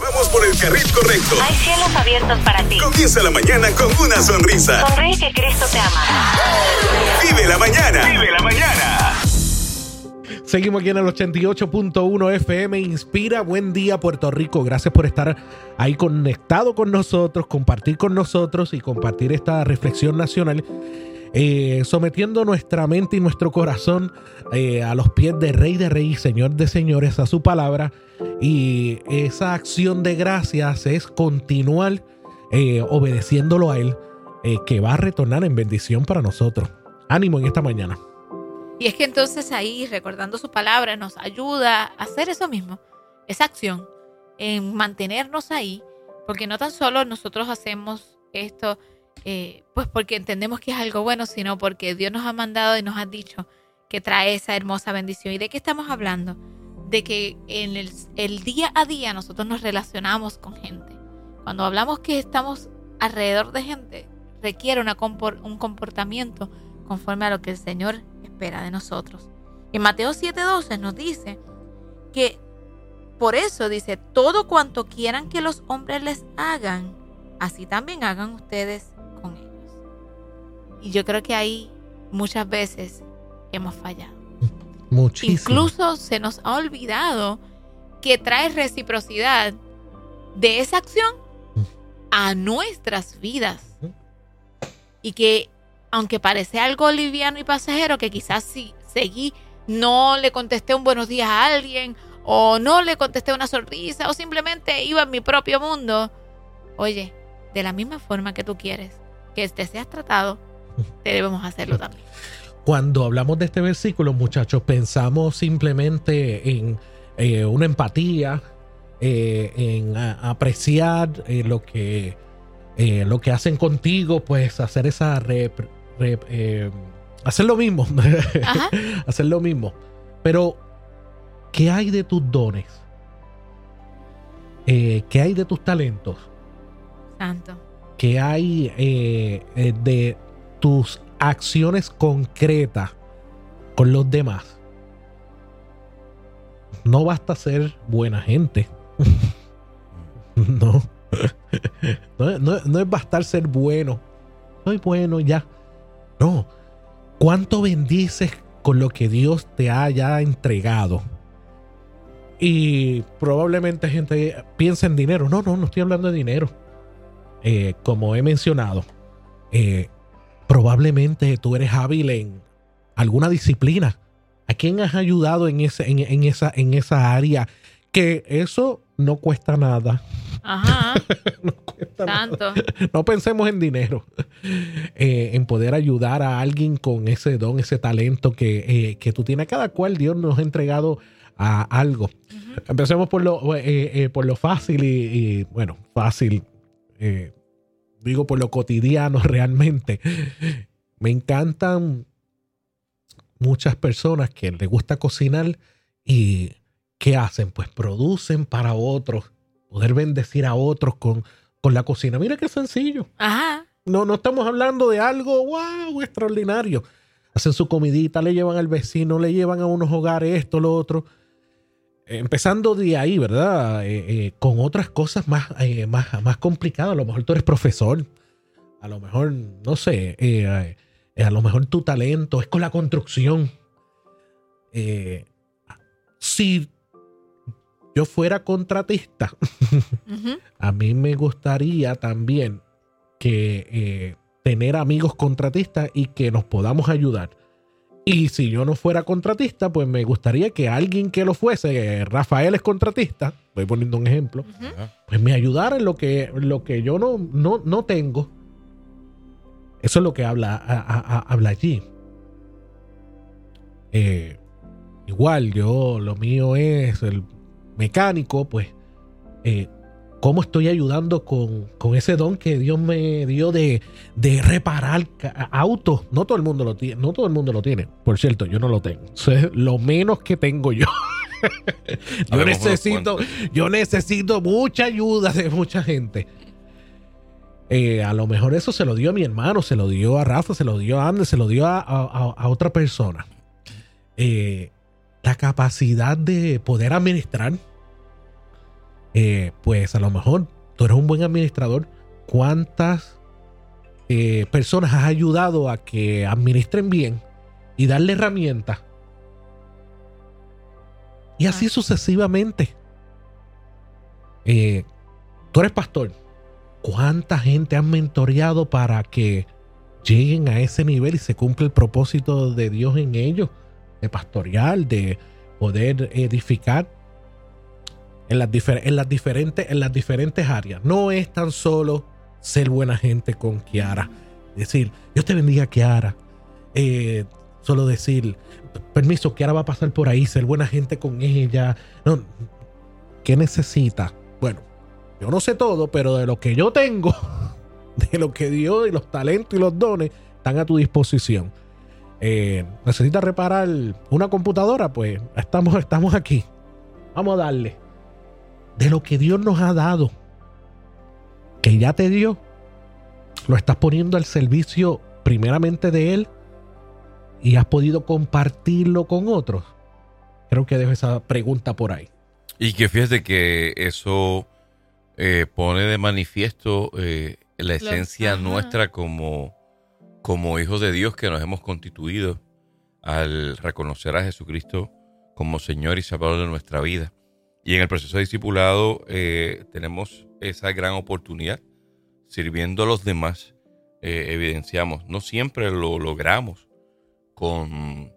Vamos por el carril correcto. Hay cielos abiertos para ti. Comienza la mañana con una sonrisa. Sonríe que Cristo te ama. Vive la mañana. Vive la mañana. Seguimos aquí en el 88.1 FM Inspira. Buen día, Puerto Rico. Gracias por estar ahí conectado con nosotros, compartir con nosotros y compartir esta reflexión nacional. Eh, sometiendo nuestra mente y nuestro corazón eh, a los pies de Rey de Reyes, Señor de Señores, a su palabra. Y esa acción de gracias es continuar eh, obedeciéndolo a Él, que va a retornar en bendición para nosotros. Ánimo en esta mañana. Y es que entonces ahí, recordando su palabra, nos ayuda a hacer eso mismo, esa acción, en mantenernos ahí, porque no tan solo nosotros hacemos esto, eh, pues porque entendemos que es algo bueno, sino porque Dios nos ha mandado y nos ha dicho que trae esa hermosa bendición. ¿Y de qué estamos hablando? De que en el, día a día nosotros nos relacionamos con gente. Cuando hablamos que estamos alrededor de gente, requiere un comportamiento conforme a lo que el Señor espera de nosotros. En Mateo 7:12 nos dice que por eso dice, todo cuanto quieran que los hombres les hagan, así también hagan ustedes. Y yo creo que ahí muchas veces hemos fallado. Muchísimo. Incluso se nos ha olvidado que trae reciprocidad de esa acción a nuestras vidas. Y que aunque parece algo liviano y pasajero, que quizás si seguí, no le contesté un buenos días a alguien, o no le contesté una sonrisa, o simplemente iba en mi propio mundo. Oye, de la misma forma que tú quieres que te seas tratado, debemos hacerlo también. Cuando hablamos de este versículo, muchachos, pensamos simplemente en eh, una empatía, eh, en a- apreciar eh, lo que lo que hacen contigo, pues hacer esa rep- rep- hacer lo mismo, hacer lo mismo. Pero ¿qué hay de tus dones? Eh, ¿Qué hay de tus talentos? Santo. que hay eh, de tus acciones concretas con los demás. No basta ser buena gente. no. no. no- es bastar ser bueno. Soy bueno ya. No. ¿Cuánto bendices con lo que Dios te haya entregado? Y probablemente gente piensa en dinero. No, no, no estoy hablando de dinero eh, como he mencionado, eh, probablemente tú eres hábil en alguna disciplina. ¿A quién has ayudado en, ese, en, en esa, en esa área? Que eso no cuesta nada. Ajá. No cuesta nada. Santo. No pensemos en dinero, eh, en poder ayudar a alguien con ese don, ese talento que, eh, que tú tienes. Cada cual Dios nos ha entregado a algo. Empecemos por lo, eh, eh, por lo fácil y, y, bueno, fácil. Digo por lo cotidiano realmente. Me encantan muchas personas que les gusta cocinar y ¿qué hacen? Pues producen para otros, poder bendecir a otros con, con la cocina. Mira qué sencillo. Ajá. No, no estamos hablando de algo, wow, extraordinario. Hacen su comidita, le llevan al vecino, le llevan a unos hogares esto, lo otro. Empezando de ahí, ¿verdad? Eh, eh, con otras cosas más, eh, más, más complicadas. A lo mejor tú eres profesor. A lo mejor, no sé, a lo mejor tu talento es con la construcción. Si yo fuera contratista, a mí me gustaría también que tener amigos contratistas y que nos podamos ayudar. Y si yo no fuera contratista, pues me gustaría que alguien que lo fuese, eh, Rafael es contratista, estoy poniendo un ejemplo, pues me ayudara en lo que, lo que yo no, no, no tengo. Eso es lo que habla, a- a- a- habla allí. Eh, igual, yo lo mío es el mecánico, pues, eh, ¿cómo estoy ayudando con, con ese don que Dios me dio de, de reparar autos? No todo el mundo lo tiene, no todo el mundo lo tiene. Por cierto, yo no lo tengo. Eso es lo menos que tengo yo. yo necesito, yo necesito mucha ayuda de mucha gente. Eh, a lo mejor eso se lo dio a mi hermano, se lo dio a Rafa, se lo dio a Andes, se lo dio a, a- a- a otra persona. Eh, la capacidad de poder administrar, eh, pues a lo mejor tú eres un buen administrador. ¿Cuántas eh, personas has ayudado a que administren bien y darle herramientas? Y así Ah. sucesivamente. Eh, tú eres pastor. ¿Cuánta gente has mentoreado para que lleguen a ese nivel y se cumpla el propósito de Dios en ellos? De pastorear, de poder edificar en las, en las diferentes, en las diferentes áreas. No es tan solo ser buena gente con Kiara. Decir, Dios te bendiga, Kiara. Eh, solo decir, permiso, Kiara va a pasar por ahí, ser buena gente con ella. No, ¿Qué necesita? Bueno, yo no sé todo, pero de lo que yo tengo, de lo que Dios y los talentos y los dones están a tu disposición. Eh, ¿Necesitas reparar una computadora? Pues estamos, estamos aquí. Vamos a darle. De lo que Dios nos ha dado, que ya te dio, lo estás poniendo al servicio primeramente de Él y has podido compartirlo con otros. Creo que dejo esa pregunta por ahí. Y que fíjate que eso eh, pone de manifiesto eh, la esencia nuestra como, como hijos de Dios que nos hemos constituido al reconocer a Jesucristo como Señor y Salvador de nuestra vida. Y en el proceso de discipulado eh, tenemos esa gran oportunidad, sirviendo a los demás, eh, evidenciamos. No siempre lo logramos con,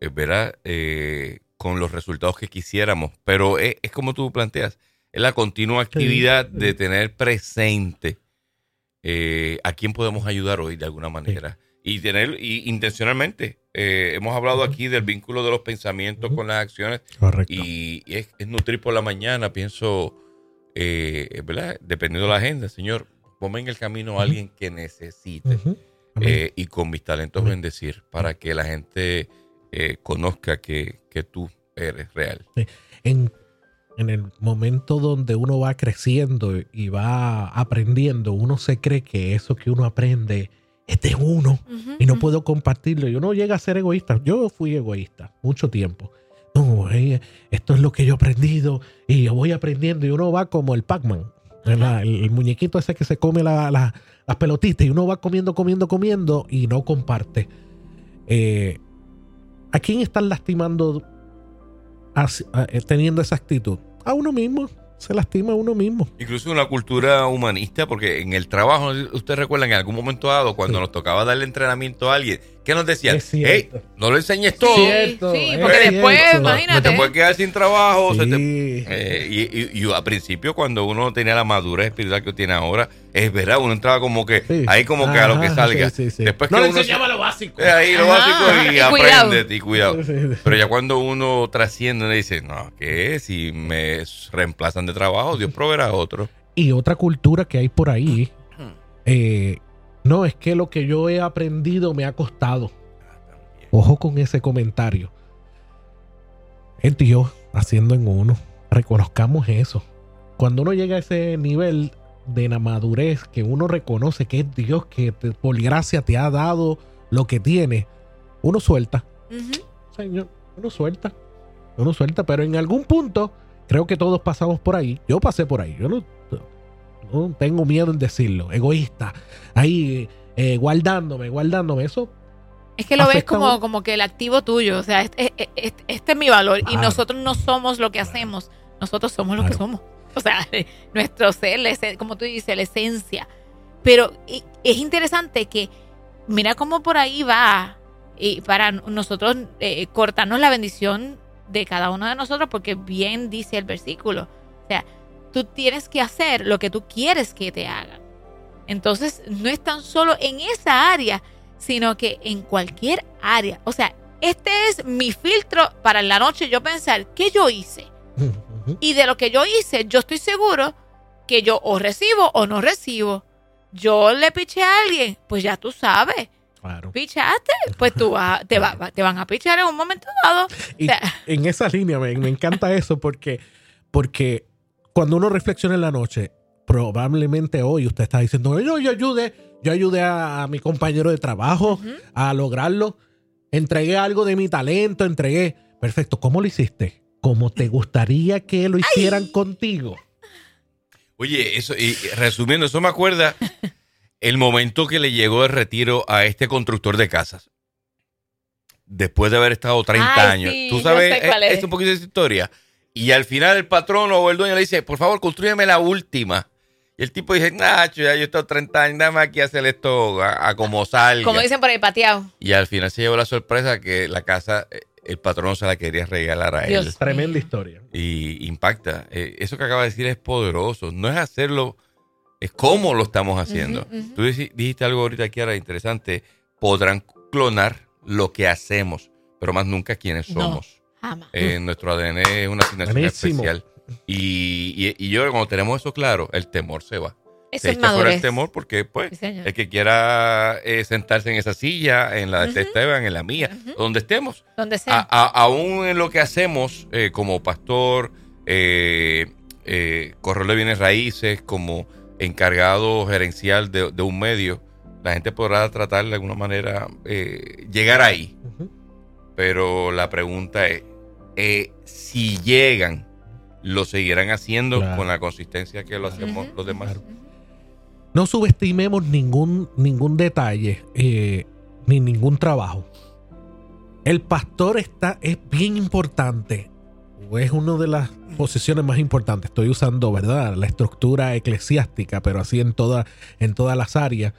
eh, ¿verdad? Eh, con los resultados que quisiéramos, pero es, es como tú planteas, es la continua actividad de tener presente a quién podemos ayudar hoy de alguna manera. Y tener, y intencionalmente, eh, hemos hablado aquí del vínculo de los pensamientos con las acciones Correcto. y, y es, es nutrir por la mañana, pienso, eh, ¿verdad? Dependiendo de la agenda, Señor, ponme en el camino a alguien que necesite eh, y con mis talentos Amén. bendecir para que la gente eh, conozca que, que tú eres real. en, en el momento donde uno va creciendo y va aprendiendo, uno se cree que eso que uno aprende es de uno y no puedo compartirlo. Y uno llega a ser egoísta. Yo fui egoísta mucho tiempo. No, eh, esto es lo que yo he aprendido y yo voy aprendiendo y uno va como el Pac-Man. El, el muñequito ese que se come la- la- las pelotitas y uno va comiendo, comiendo, comiendo y no comparte. Eh, ¿A quién están lastimando a- eh, teniendo esa actitud? A uno mismo. Se lastima a uno mismo. Incluso una cultura humanista, porque en el trabajo, usted recuerda en algún momento dado, cuando Sí. nos tocaba darle entrenamiento a alguien, ¿qué nos decían? Hey, no lo enseñes todo, Sí, Cierto, sí, es porque después, cierto. no imagínate. te puedes quedar sin trabajo. se te- Sí. Eh, y, y- y a principio, cuando uno tenía la madurez espiritual que tiene ahora, es verdad, uno entraba como que Sí. ahí como que a lo que salga. sí, sí, sí. Después no que le uno enseñaba lo básico. Eh, ahí lo Ajá, básico y, aprende y cuidado. Pero ya cuando uno trasciende, uno dice, no, ¿qué? Si me reemplazan de trabajo, Dios proveerá otro. Y otra cultura que hay por ahí, eh, no, es que lo que yo he aprendido me ha costado. Ojo con ese comentario. Es Dios haciendo en uno. Reconozcamos eso. Cuando uno llega a ese nivel de la madurez, que uno reconoce que es Dios que te- por gracia te ha dado lo que tiene, uno suelta. Señor, uno suelta. Uno suelta, pero en algún punto, creo que todos pasamos por ahí. Yo pasé por ahí. Yo no, no tengo miedo en decirlo. Egoísta. Ahí eh, guardándome, guardándome. Eso Es que lo ves como, como que el activo tuyo. O sea, este, este- este es mi valor. Y nosotros no somos lo que hacemos. Nosotros somos lo que somos. O sea, nuestro ser, como tú dices, la esencia. Pero es interesante que mira cómo por ahí va. Y para nosotros eh, cortarnos la bendición de cada uno de nosotros, porque bien dice el versículo. O sea, tú tienes que hacer lo que tú quieres que te hagan. Entonces, no es tan solo en esa área, sino que en cualquier área. O sea, este es mi filtro para la noche yo pensar, ¿qué yo hice? Y de lo que yo hice, yo estoy seguro que yo o recibo o no recibo. Yo le piché a alguien, pues ya tú sabes, Claro. pichaste, pues tú vas- te, va- te van a pichar en un momento dado. Y O sea, en esa línea me, me encanta eso porque, porque cuando uno reflexiona en la noche, probablemente hoy usted está diciendo, yo, yo ayudé, yo ayudé a, a mi compañero de trabajo a lograrlo, entregué algo de mi talento, entregué. Perfecto, ¿cómo lo hiciste? ¿Cómo te gustaría que lo hicieran contigo? Oye, eso, y resumiendo, eso me acuerda el momento que le llegó el retiro a este constructor de casas. Después de haber estado 30 Ay, años. sí, Tú sabes, sé cuál es, es. es un poquito de historia. Y al final el patrón o el dueño le dice, por favor, construyeme la última. Y el tipo dice, Nacho, ya yo he estado 30 años, nada más aquí hacer esto a, a como salga. Como dicen por ahí, pateado. Y al final se llevó la sorpresa que la casa, eh, el patrón se la quería regalar a él. Dios. Tremenda historia. Y impacta. Eh, eso que acaba de decir es poderoso. No es hacerlo, es cómo lo estamos haciendo. Ujú. Tú dijiste algo ahorita que era interesante. Podrán clonar lo que hacemos, pero más nunca quienes No. somos. Jamás. Eh, nuestro ADN es una asignación Buenísimo. especial. Y, y, y yo, cuando tenemos eso claro, el temor se va. Eso se echa fuera el temor porque, pues, Sí, el que quiera eh, sentarse en esa silla, en la de Ujú. Esteban, en la mía, donde estemos, Donde a- sea. a- aún en lo que hacemos eh, como pastor, eh, eh, corredor de bienes raíces, como encargado gerencial de, de un medio, la gente podrá tratar de alguna manera eh, llegar ahí. Pero la pregunta es, eh, si llegan, ¿lo seguirán haciendo Claro. con la consistencia que lo hacemos los demás? Claro. No subestimemos ningún, ningún detalle eh, ni ningún trabajo. El pastor está, es bien importante. o Es una de las posiciones más importantes. Estoy usando, ¿verdad? La estructura eclesiástica, pero así en, toda, en todas las áreas.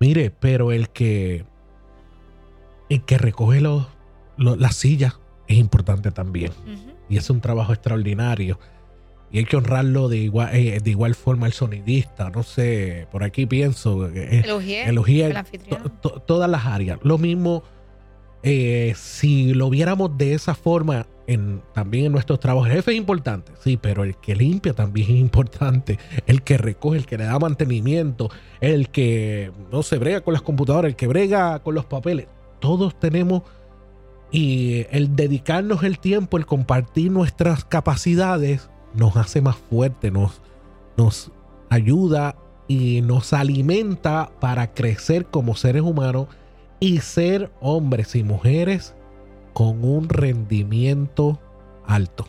Mire, pero el que, el que recoge los, los- las sillas es importante también y es un trabajo extraordinario. Y hay que honrarlo de igual, eh, de igual forma al sonidista. No sé, por aquí pienso. eh, to- to- todas las áreas. Lo mismo, eh, si lo viéramos de esa forma en, también en nuestros trabajos. El jefe es importante, sí, pero el que limpia también es importante. El que recoge, el que le da mantenimiento, el que no se brega con las computadoras, el que brega con los papeles. Todos tenemos y el dedicarnos el tiempo, el compartir nuestras capacidades, nos hace más fuerte, nos, nos ayuda y nos alimenta para crecer como seres humanos y ser hombres y mujeres con un rendimiento alto.